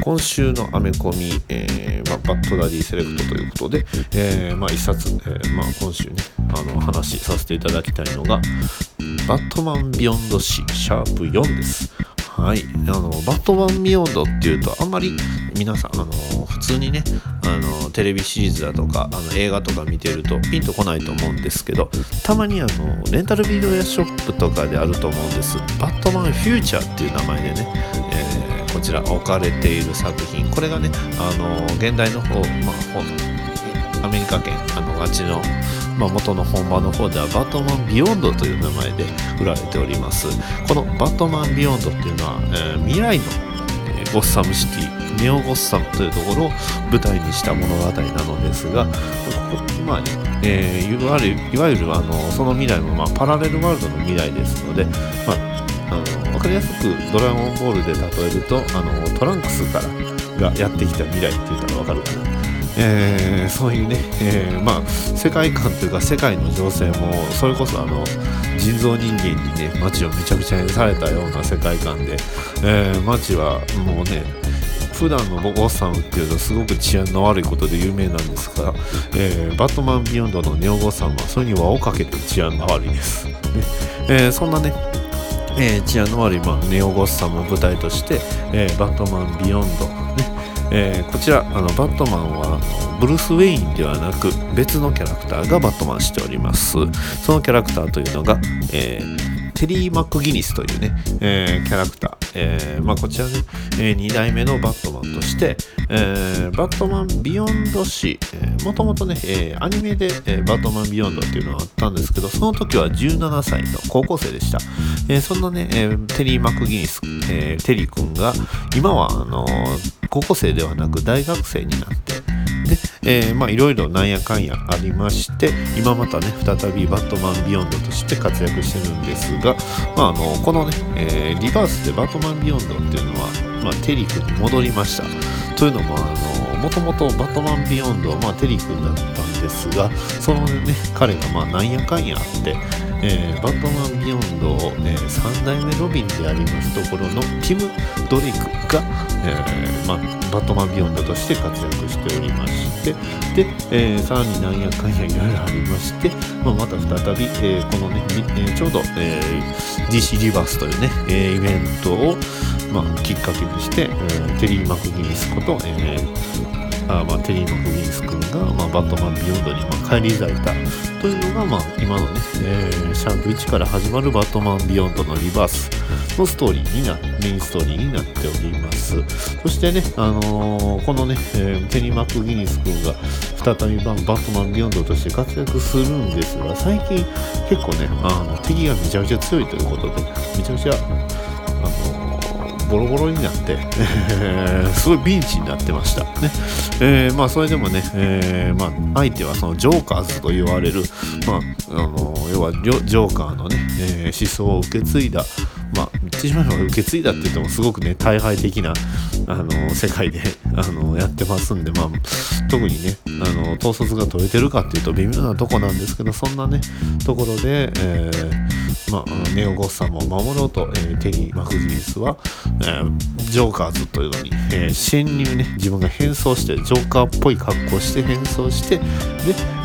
今週のアメコミ、えーまあ、バッドダディセレクトということで、えーまあ、一冊、えーまあ、今週ねあの話させていただきたいのが「バットマンビヨンド誌シャープ4」です。はい。あの、バットマンビヨンドっていうと、あんまり皆さん、あの、普通にね、あの、テレビシリーズだとか、あの、映画とか見てるとピンとこないと思うんですけど、たまにあの、レンタルビデオやショップとかであると思うんです。バットマンフューチャーっていう名前でね、えー、こちら置かれている作品。これがね、あの、現代の方、まあ、アメリカ圏、あの、あっちの、まあ、元の本場の方ではバットマンビヨンドという名前で売られております。このバットマンビヨンドっていうのは、えー、未来の、ゴッサムシティネオゴッサムというところを舞台にした物語なのですがまあね、えー、いわゆるいわゆるあのその未来も、まあ、パラレルワールドの未来ですので、まああの分かりやすくドラゴンボールで例えるとあのトランクスからがやってきた未来っていうのが分かるかな。えー、そういうね、えー、まあ世界観というか世界の情勢もそれこそあの人造人間にね街をめちゃくちゃにされたような世界観で、えー、街はもうね普段のゴッサムっていうとすごく治安の悪いことで有名なんですが、えー、バットマンビヨンドのネオゴッサムはそれに輪をかけて治安が悪いです。ねえー、そんなねえー、治安の悪い、まあ、ネオゴッサムを舞台として、えー、バットマンビヨンド、えー、こちらあのバットマンはブルース・ウェインではなく別のキャラクターがバットマンしております。そのキャラクターというのが、えー、テリー・マック・ギニスというね、えー、キャラクター、えまあ、こちらね、え2代目のバットマンとして、えバットマン・ビヨンド誌、もともとね、えアニメで、えバットマン・ビヨンドっていうのがあったんですけどその時は17歳の高校生でした、えそんなね、えテリー・マック・ギニス、えテリー君が今はあの高校生ではなく大学生になってで、えー、まあいろいろなんやかんやありまして今またね再びバットマンビヨンドとして活躍してるんですが、まあ、あのこのね、えー、リバースでバットマンビヨンドっていうのは、まあ、テリー君に戻りました。というのもあのもともとバットマンビヨンドは、まあ、テリー君だったんですがそのね彼がまあなんやかんやあってえー、バットマンビヨンドを、ね、3代目ロビンでありますところのティム・ドレイクが、えーま、バットマンビヨンドとして活躍しておりましてで、え、さらになんやかんやいろいろありまして、まあ、また再び、え、このね、え、ちょうど、え、DC リバースというね、え、イベントを、まあ、きっかけにして、え、テリー・マクギニスこと、えーあまあ、テリー・マクギニス君が、まあ、バットマンビヨンドに、まあ、返り咲いたというのが、まあ、今のね、えー、シャープ1から始まるバットマンビヨンドのリバースのストーリーになメインストーリーになっております。そしてね、あのー、このね、えー、テリー・マクギニス君が再びバットマンビヨンドとして活躍するんですが最近結構ねあの敵がめちゃくちゃ強いということでめちゃくちゃあのボロボロになって、(laughs) すごいピンチになってました。ねえー、まあ、それでもね、えー、まあ、相手はそのジョーカーズと言われる、まあ、あの要はジョーカーのね、え思想を受け継いだ、まあ、言ってしまえば受け継いだって言ってもすごくね、大敗的な、あの世界で、(laughs) あのやってますんで、まあ、特にね、あの統率が取れてるかっていうと微妙なとこなんですけど、そんなね、ところで、えー、まあ、ネオゴッサムを守ろうと、えー、テリー・マクギリスは、えー、ジョーカーズというのに、えー、潜入ね、自分が変装して、ジョーカーっぽい格好して変装して、で、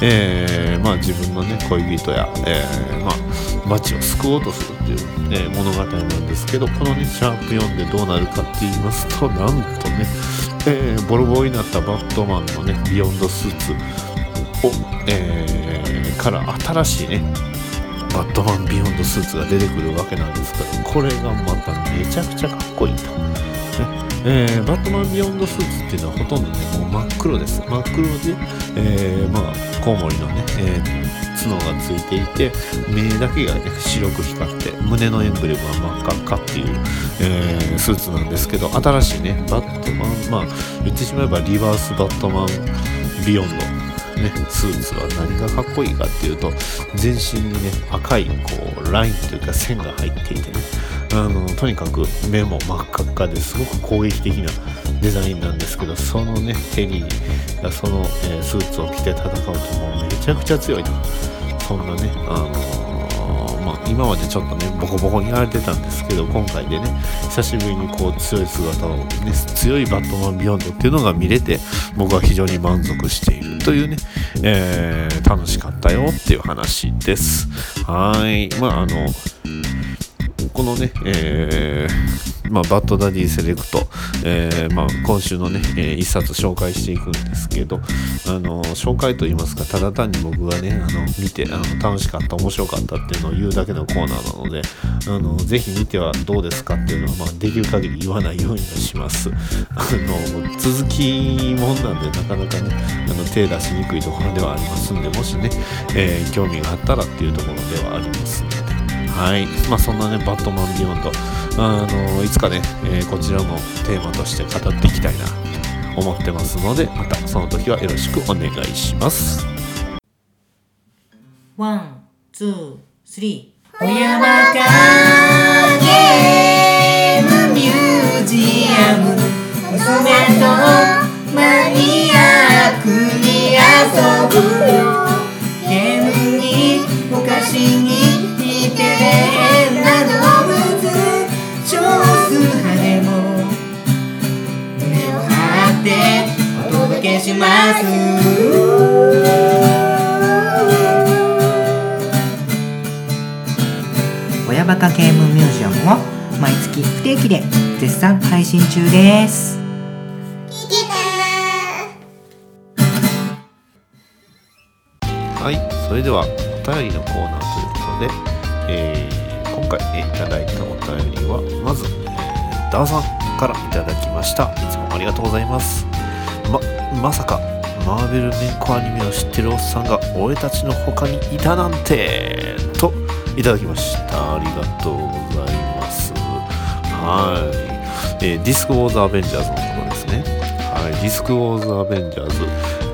えー、まあ、自分のね、恋人や、えー、まあ、街を救おうとするっていう、えー、物語なんですけど、このね、シャープ4でどうなるかって言いますと、なんとね、えー、ボロボロになったバットマンのね、ビヨンドスーツを、えー、から新しいね、バットマンビヨンドスーツが出てくるわけなんですけど、これがまためちゃくちゃかっこいいと。ねえー、バットマンビヨンドスーツっていうのはほとんどね、もう真っ黒です。真っ黒で、えー、まあ、コウモリのね、えー、角がついていて、目だけがね、白く光って、胸のエンブレムは真っ赤っかっていう、え、スーツなんですけど、新しいね、バットマン、まあ、言ってしまえばリバースバットマンビヨンドね、スーツは何がかっこいいかっていうと全身にね赤いこうラインというか線が入っていてね。あのとにかく目も真っ赤っかですごく攻撃的なデザインなんですけどそのねテリーがその、えー、スーツを着て戦うともうめちゃくちゃ強いと。そんなねあのまあ、今までちょっとねボコボコにやられてたんですけど今回でね久しぶりにこう強い姿を、ね、強いバットマンビヨンドっていうのが見れて僕は非常に満足しているというね、えー、楽しかったよっていう話です。はい。まああのこのね、えー、まあ、バッドダディセレクト、えー、まあ、今週のね、えー、一冊紹介していくんですけど、あの紹介といいますか、ただ単に僕がね、あの見てあの楽しかった、面白かったっていうのを言うだけのコーナーなので、あのぜひ見てはどうですかっていうのは、まあ、できる限り言わないようにはします。あの続きもんなんで、なかなかね、あの手出しにくいところではありますんで、もしね、え興味があったらっていうところではありますので、はい。まあ、そんなね、バットマンビヨンド、あのいつかね、えー、こちらもテーマとして語っていきたいな思ってますので、またその時はよろしくお願いします。 One、two、three。小山かゲームミュージアム娘とまさかマーベル年コアニメを知ってるおっさんが俺たちの他にいたなんてといただきました。ありがとうございます。はい、えー、ディスク・ウォーズ・アベンジャーズのとことですね。はい。ディスク・ウォーズ・アベンジャーズ。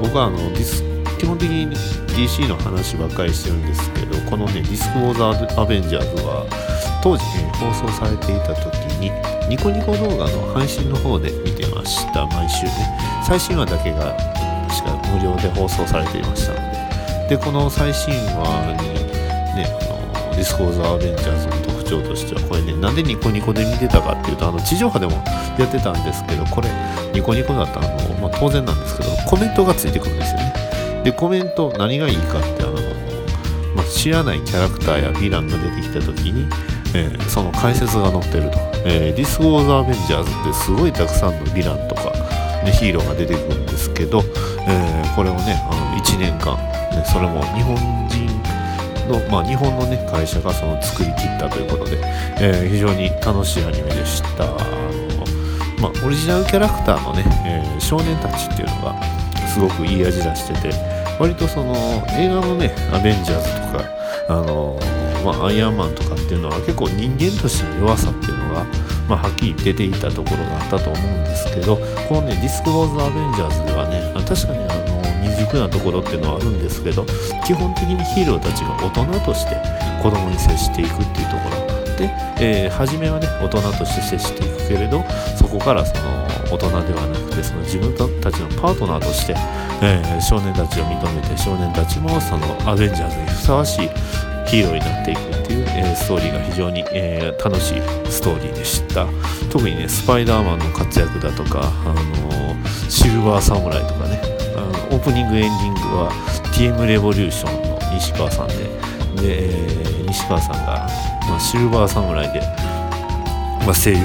僕はあのディス基本的に DC の話ばっかりしてるんですけどこのねディスク・ウォーズ・アベンジャーズは当時、ね、放送されていた時ニコニコ動画の配信の方で見てました。毎週ね。最新話だけが確か無料で放送されていましたので。でこの最新話にねあのディスク・ウォーズ・アベンジャーズの特徴としてはこれねなんでニコニコで見てたかっていうとあの地上波でもやってたんですけどこれニコニコだったらあの、まあ、当然なんですけどコメントがついてくるんですよね。でコメント何がいいかってあの、まあ、知らないキャラクターやヴィランが出てきた時に、えー、その解説が載ってると、えー、ディス・ウォーズ・アベンジャーズってすごいたくさんのヴィランとか、ね、ヒーローが出てくるんですけど、えー、これをねあの1年間、ね、それも日本人の、まあ、日本の、ね、会社がその作りきったということで、えー、非常に楽しいアニメでした。あのまあ、オリジナルキャラクターのね、え、少年たちっていうのがすごくいい味出してて、割とその映画のねアベンジャーズとかあのまあ、アイアンマンとかっていうのは結構人間としての弱さっていう、まあ、はっきり出ていたところがあったと思うんですけどこのねディスク・ウォーズ・アベンジャーズではね確かにあの未熟なところっていうのはあるんですけど基本的にヒーローたちが大人として子供に接していくっていうところ。で、えー、初めはね大人として接していくけれどそこからその大人ではなくてその自分たちのパートナーとして、えー、少年たちを認めて少年たちもそのアベンジャーズにふさわしいヒーローになっていく。っていう、えー、ストーリーが非常に、えー、楽しいストーリーでした特にねスパイダーマンの活躍だとか、あのシルバーサムライとかねあのオープニングエンディングは TM レボリューションの西川さんでで、えー、西川さんが、まあ、シルバーサムライでまあ、声優に、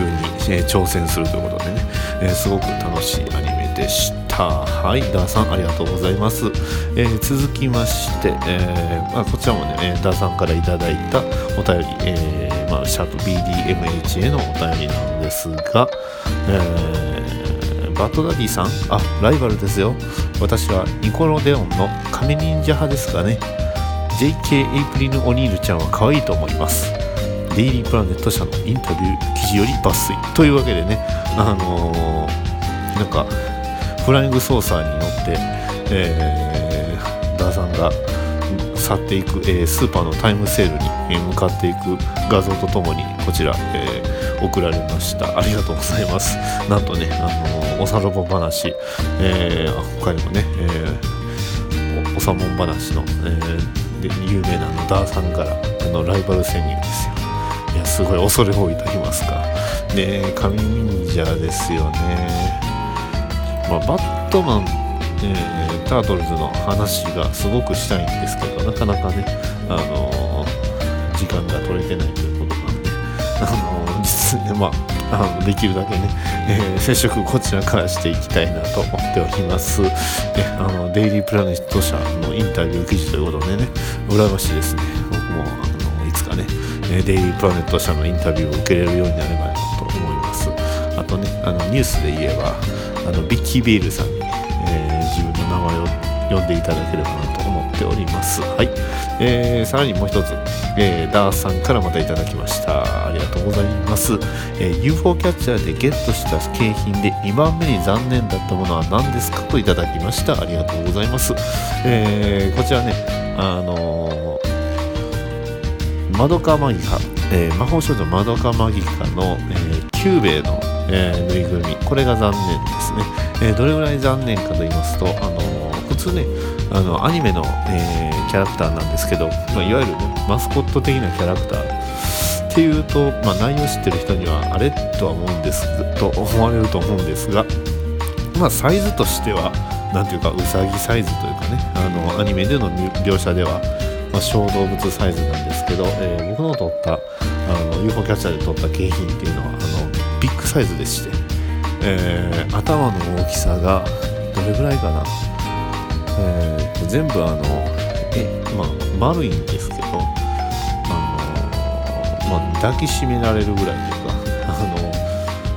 えー、挑戦するということでね、えー、すごく楽しいアニメでした。はい、ダーさんありがとうございます。えー、続きまして、えまあ、こちらもね、ダーさんからいただいたお便り、えまあ、シャープ BDMH へのお便りなんですが、えバッドダディさん、あ、ライバルですよ。私はニコロデオンの神忍者派ですがね、JK エイプリル・オニールちゃんは可愛いと思います。デイリープラネット社のインタビュー記事より抜粋というわけでね、あのー、なんかフライングソーサーに乗って、えー、ダーさんが去っていく、えー、スーパーのタイムセールに向かっていく画像とともにこちら、えー、送られました。ありがとうございます。なんとね、あのー、おさらぼ話、えー、他にもね、えー、おさもん話の、えー、で有名なのダーさんからあのライバル潜入ですよ。いやすごい恐れ多いと言いますか。ね神忍者ですよね、まあ、バットマン、えー、タートルズの話がすごくしたいんですけどなかなかね、あのー、時間が取れてないということなんで、あのー、実にまあ、あのできるだけね、えー、接触こちらからしていきたいなと思っております。えあのデイリープラネット社のインタビュー記事ということでね、羨ましいですね。僕もあのいつかね、デイリープラネット社のインタビューを受けれるようになればなと思います。あとね、あのニュースで言えば、あのビッキー・ベールさんに、えー、自分の名前を呼んでいただければなと思っております。はい。えー、さらにもう一つ、えー、ダースさんからまたいただきました。ありがとうございます。えー、UFO キャッチャーでゲットした景品で2番目に残念だったものは何ですかといただきました。ありがとうございます。えー、こちらね、あのマドカマギカ、えー、魔法少女マドカマギカの、えー、キューベイの、えー、ぬいぐるみ、これが残念ですね。えどれぐらい残念かと言いますと、あの普通ね、あのアニメの、えキャラクターなんですけど、まあ、いわゆる、ね、マスコット的なキャラクターっていうと、まあ、内容知ってる人にはあれとは思うんですと思われると思うんですが、まあ、サイズとしては、なんていうか、うさぎサイズというかね、あのアニメでの描写では、まあ、小動物サイズなんですけど、えー、僕の撮ったあの UFO キャッチャーで撮った景品っていうのはサイズでして、えー、頭の大きさがどれぐらいかな、えー、全部あのえ、まあ、丸いんですけどあの、まあ、抱きしめられるぐらいというかあの、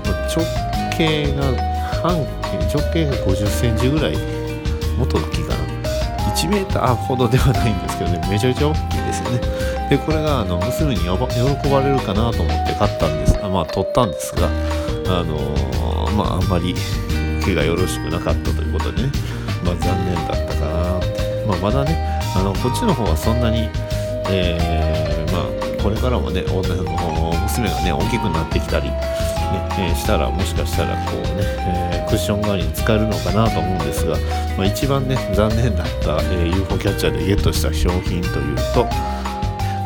まあ、直径が半直径が50センチぐらいもっと大きいかな1メーーほどではないんですけどね、めちゃめちゃ大きいですよね。で、これがあの娘に喜ばれるかなと思って買ったんです。あまあ、取ったんですが、あのー、まあ、あんまり受けがよろしくなかったということでね、まあ、残念だったかな、まあ、まだねあのこっちの方はそんなに、えー、まあ、これからもね娘がね大きくなってきたり、ねえー、したらもしかしたらこうね、えー、クッション代わりに使えるのかなと思うんですが、まあ、一番ね残念だった、え UFO キャッチャーでゲットした商品というと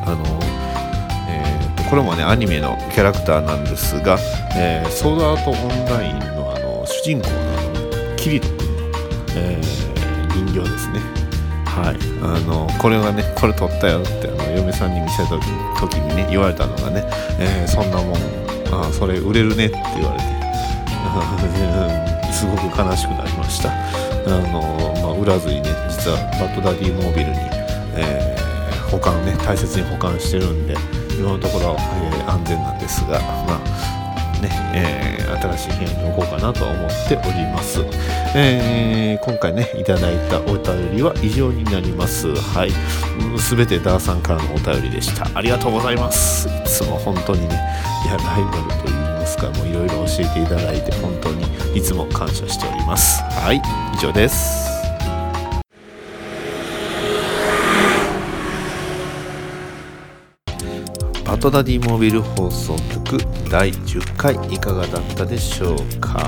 あのこれもねアニメのキャラクターなんですが、えー、ソードアートオンラインのあの主人公のキリト君の、えー、人形ですね。はい。あのこれがねこれ撮ったよってあの嫁さんに見せた時時にね言われたのがね、えー、そんなもんあそれ売れるねって言われて (laughs) すごく悲しくなりました。あの、まあ、売らずにね実はバッドダディモービルに、えー、保管ね大切に保管してるんで今のところ、えー、安全なんですが、まあねえー、新しい部屋に置こうかなと思っております、えー、今回ねいただいたお便りは以上になります。はい。すべてダーさんからのお便りでした。ありがとうございます。いつも本当にねいやライバルと言いますかもういろいろ教えていただいて本当にいつも感謝しております。はい。以上です。トダディモビル放送局第10回いかがだったでしょうか？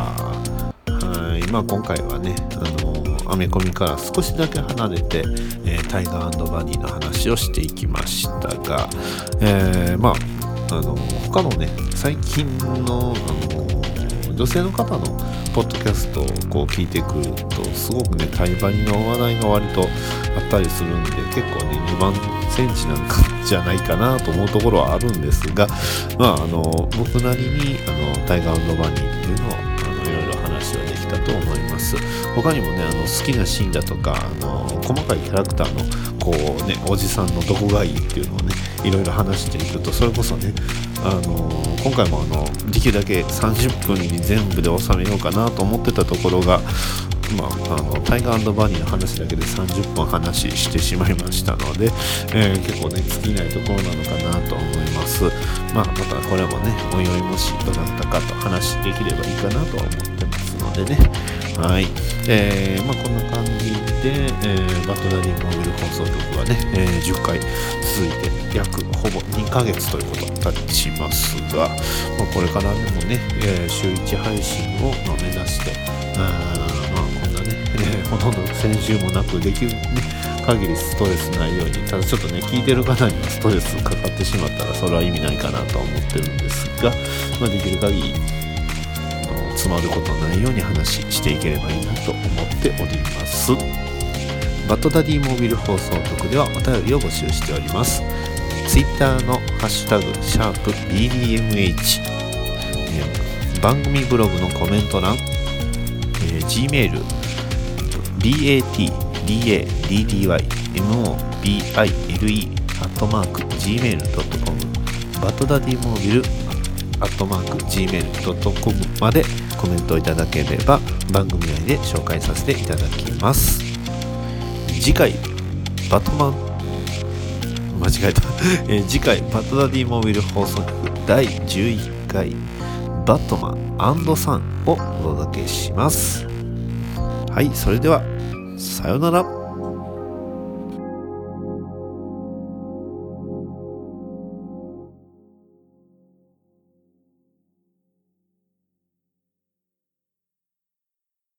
はい、まあ、今回はね、あのアメコミから少しだけ離れて、えー、タイガーバニーの話をしていきましたが、えー、まあ、あの他のね、最近の、あの女性の方のポッドキャストをこう聞いてくるとすごくねタイバニの話題が割とあったりするんで結構ね2万センチなんかじゃないかなと思うところはあるんですがまああの僕なりにあのタイガーバニーっていうのをあのいろいろ話はできたと思います。他にもねあの好きなシーンだとかあの細かいキャラクターのこうねおじさんのどこがいいっていうのをねいろいろ話していくとそれこそねあの今回もあのできるだけ30分に全部で収めようかなと思ってたところが、まあ、のタイガーバニーの話だけで30分話してしまいましたので、えー、結構ね尽きないところなのかなと思います、まあ、またこれもねおいおいもしどなたかと話できればいいかなとは思ってますのでね。はい、えー、まあ、こんな感じで、えー、バトナリーモービル放送局はね、えー、10回続いて約ほぼ2ヶ月ということになちますが、まあ、これからでもね、えー、週1配信を、目指して、えー、ほとんど先週もなくできるね限りストレスないようにただちょっとね聞いてる方にストレスかかってしまったらそれは意味ないかなとは思ってるんですが、まあ、できる限り詰まることないように話していければいいなと思っております。バッドダディモービル放送局ではお便りを募集しております。Twitter のハッシュタグシャープ BDMH、え、番組ブログのコメント欄、えー、Gmail batdaddymobile アットマーク gmail.com バッドダディモービルアットマーク gmail.com までコメントいただければ番組内で紹介させていただきます。次回バトマン間違えた。え、次回バトダディモービル放送局第11回バットマンサンをお届けします。はいそれではさよなら。